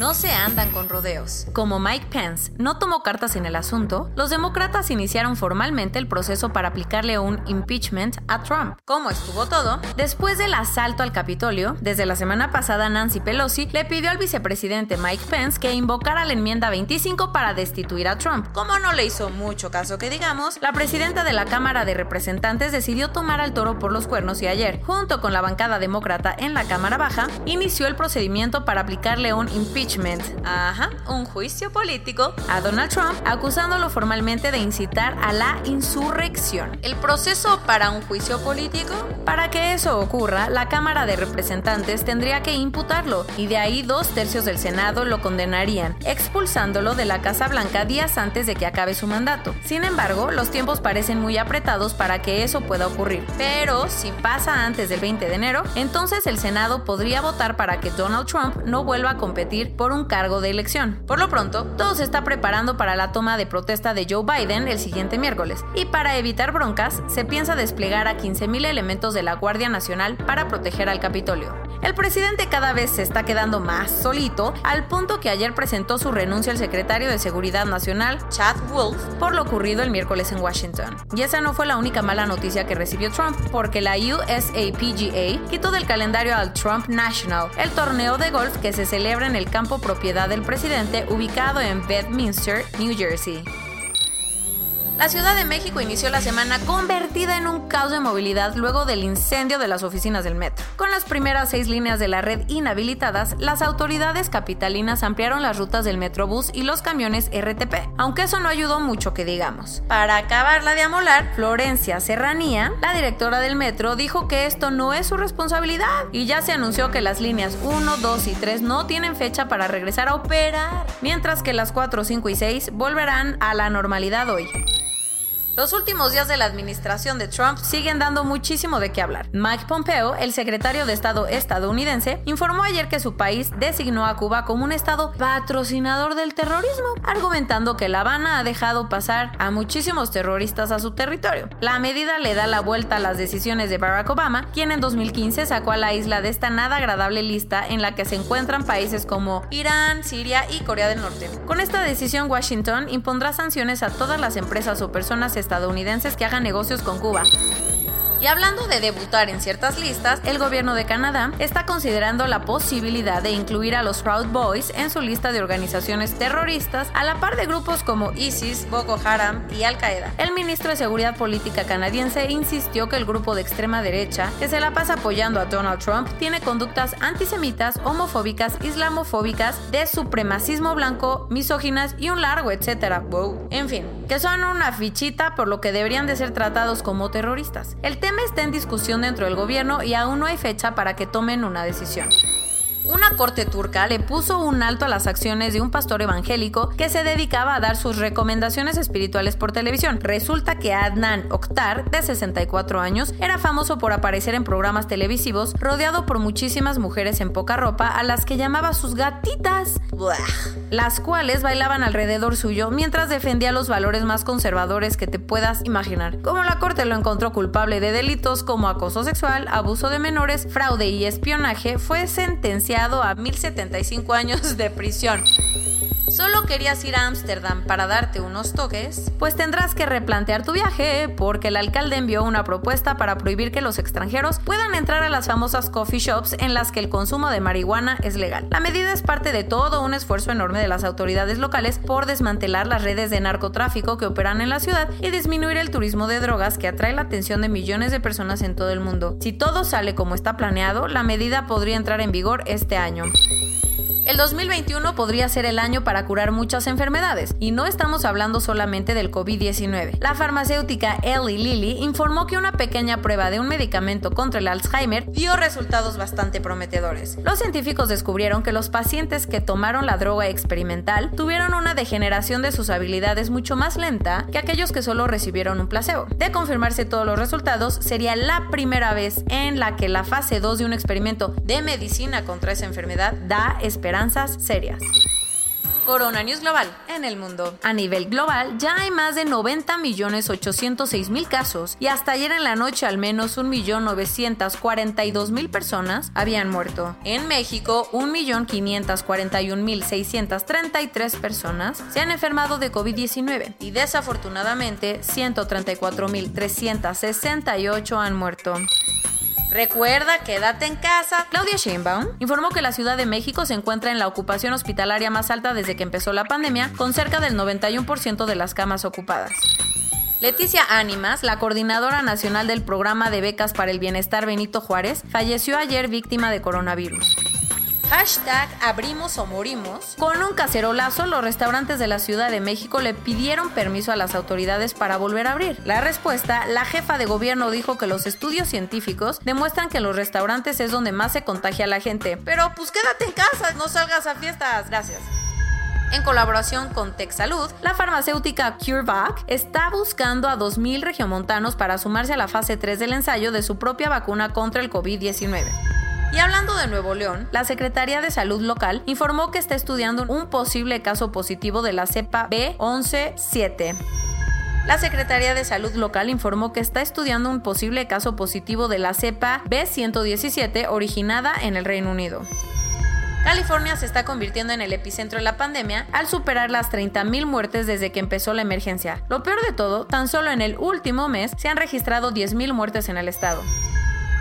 no se andan con rodeos. Como Mike Pence no tomó cartas en el asunto, los demócratas iniciaron formalmente el proceso para aplicarle un impeachment a Trump. ¿Cómo estuvo todo? Después del asalto al Capitolio, desde la semana pasada Nancy Pelosi le pidió al vicepresidente Mike Pence que invocara la enmienda 25 para destituir a Trump. Como no le hizo mucho caso que digamos, la presidenta de la Cámara de Representantes decidió tomar al toro por los cuernos y ayer, junto con la bancada demócrata en la Cámara Baja, inició el procedimiento para aplicarle un impeachment ajá, un juicio político, a Donald Trump acusándolo formalmente de incitar a la insurrección. ¿El proceso para un juicio político? Para que eso ocurra, la Cámara de Representantes tendría que imputarlo y de ahí dos tercios del Senado lo condenarían, expulsándolo de la Casa Blanca días antes de que acabe su mandato. Sin embargo, los tiempos parecen muy apretados para que eso pueda ocurrir. Pero si pasa antes del 20 de enero, entonces el Senado podría votar para que Donald Trump no vuelva a competir por un cargo de elección. Por lo pronto, todo se está preparando para la toma de protesta de Joe Biden el siguiente miércoles, y para evitar broncas, se piensa desplegar a 15.000 elementos de la Guardia Nacional para proteger al Capitolio. El presidente cada vez se está quedando más solito, al punto que ayer presentó su renuncia al secretario de Seguridad Nacional, Chad Wolf, por lo ocurrido el miércoles en Washington. Y esa no fue la única mala noticia que recibió Trump, porque la USAPGA quitó del calendario al Trump National, el torneo de golf que se celebra en el campo propiedad del presidente ubicado en Bedminster, New Jersey. La Ciudad de México inició la semana convertida en un caos de movilidad luego del incendio de las oficinas del metro. Con las primeras seis líneas de la red inhabilitadas, las autoridades capitalinas ampliaron las rutas del Metrobús y los camiones RTP, aunque eso no ayudó mucho que digamos. Para acabarla de amolar, Florencia Serranía, la directora del metro, dijo que esto no es su responsabilidad y ya se anunció que las líneas 1, 2 y 3 no tienen fecha para regresar a operar, mientras que las 4, 5 y 6 volverán a la normalidad hoy. Los últimos días de la administración de Trump siguen dando muchísimo de qué hablar. Mike Pompeo, el secretario de Estado estadounidense, informó ayer que su país designó a Cuba como un estado patrocinador del terrorismo, argumentando que La Habana ha dejado pasar a muchísimos terroristas a su territorio. La medida le da la vuelta a las decisiones de Barack Obama, quien en 2015 sacó a la isla de esta nada agradable lista en la que se encuentran países como Irán, Siria y Corea del Norte. Con esta decisión, Washington impondrá sanciones a todas las empresas o personas que hagan negocios con Cuba. Y hablando de debutar en ciertas listas, el gobierno de Canadá está considerando la posibilidad de incluir a los Proud Boys en su lista de organizaciones terroristas, a la par de grupos como ISIS, Boko Haram y Al Qaeda. El ministro de Seguridad Política canadiense insistió que el grupo de extrema derecha, que se la pasa apoyando a Donald Trump, tiene conductas antisemitas, homofóbicas, islamofóbicas, de supremacismo blanco, misóginas y un largo etcétera. Wow. En fin, que son una fichita por lo que deberían de ser tratados como terroristas. El tema está en discusión dentro del gobierno y aún no hay fecha para que tomen una decisión. Una corte turca le puso un alto a las acciones de un pastor evangélico que se dedicaba a dar sus recomendaciones espirituales por televisión. Resulta que Adnan Oktar, de 64 años, era famoso por aparecer en programas televisivos rodeado por muchísimas mujeres en poca ropa a las que llamaba sus gatitas, las cuales bailaban alrededor suyo mientras defendía los valores más conservadores que te puedas imaginar. Como la corte lo encontró culpable de delitos como acoso sexual, abuso de menores, fraude y espionaje, fue sentenciado a 1075 años de prisión. ¿Solo querías ir a Ámsterdam para darte unos toques? Pues tendrás que replantear tu viaje porque el alcalde envió una propuesta para prohibir que los extranjeros puedan entrar a las famosas coffee shops en las que el consumo de marihuana es legal. La medida es parte de todo un esfuerzo enorme de las autoridades locales por desmantelar las redes de narcotráfico que operan en la ciudad y disminuir el turismo de drogas que atrae la atención de millones de personas en todo el mundo. Si todo sale como está planeado, la medida podría entrar en vigor este año. El 2021 podría ser el año para curar muchas enfermedades, y no estamos hablando solamente del COVID-19. La farmacéutica Eli Lilly informó que una pequeña prueba de un medicamento contra el Alzheimer dio resultados bastante prometedores. Los científicos descubrieron que los pacientes que tomaron la droga experimental tuvieron una degeneración de sus habilidades mucho más lenta que aquellos que solo recibieron un placebo. De confirmarse todos los resultados, sería la primera vez en la que la fase 2 de un experimento de medicina contra esa enfermedad da esperanza serias. Corona News Global en el mundo. A nivel global, ya hay más de 90 millones 806 mil casos y hasta ayer en la noche al menos 1 millón 942 mil personas habían muerto. En México, 1 millón 541 mil 633 personas se han enfermado de COVID-19 y desafortunadamente 134 mil 368 han muerto. Recuerda, quédate en casa. Claudia Sheinbaum informó que la Ciudad de México se encuentra en la ocupación hospitalaria más alta desde que empezó la pandemia, con cerca del 91% de las camas ocupadas. Leticia Ánimas, la coordinadora nacional del programa de becas para el bienestar Benito Juárez, falleció ayer víctima de coronavirus. Hashtag abrimos o morimos. Con un cacerolazo, los restaurantes de la Ciudad de México le pidieron permiso a las autoridades para volver a abrir. La respuesta, la jefa de gobierno dijo que los estudios científicos demuestran que los restaurantes es donde más se contagia la gente. Pero pues quédate en casa, no salgas a fiestas. Gracias. En colaboración con TechSalud, la farmacéutica CureVac está buscando a 2.000 regiomontanos para sumarse a la fase 3 del ensayo de su propia vacuna contra el COVID-19. Y hablando de Nuevo León, la Secretaría de Salud local informó que está estudiando un posible caso positivo de la cepa B117. La Secretaría de Salud local informó que está estudiando un posible caso positivo de la cepa B117 originada en el Reino Unido. California se está convirtiendo en el epicentro de la pandemia al superar las 30.000 muertes desde que empezó la emergencia. Lo peor de todo, tan solo en el último mes se han registrado 10.000 muertes en el estado.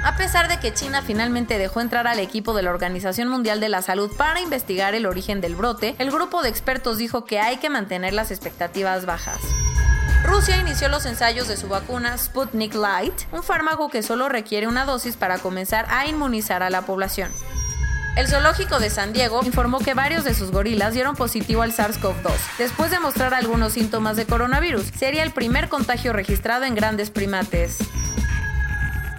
A pesar de que China finalmente dejó entrar al equipo de la Organización Mundial de la Salud para investigar el origen del brote, el grupo de expertos dijo que hay que mantener las expectativas bajas. Rusia inició los ensayos de su vacuna Sputnik Light, un fármaco que solo requiere una dosis para comenzar a inmunizar a la población. El zoológico de San Diego informó que varios de sus gorilas dieron positivo al SARS-CoV-2, después de mostrar algunos síntomas de coronavirus. Sería el primer contagio registrado en grandes primates.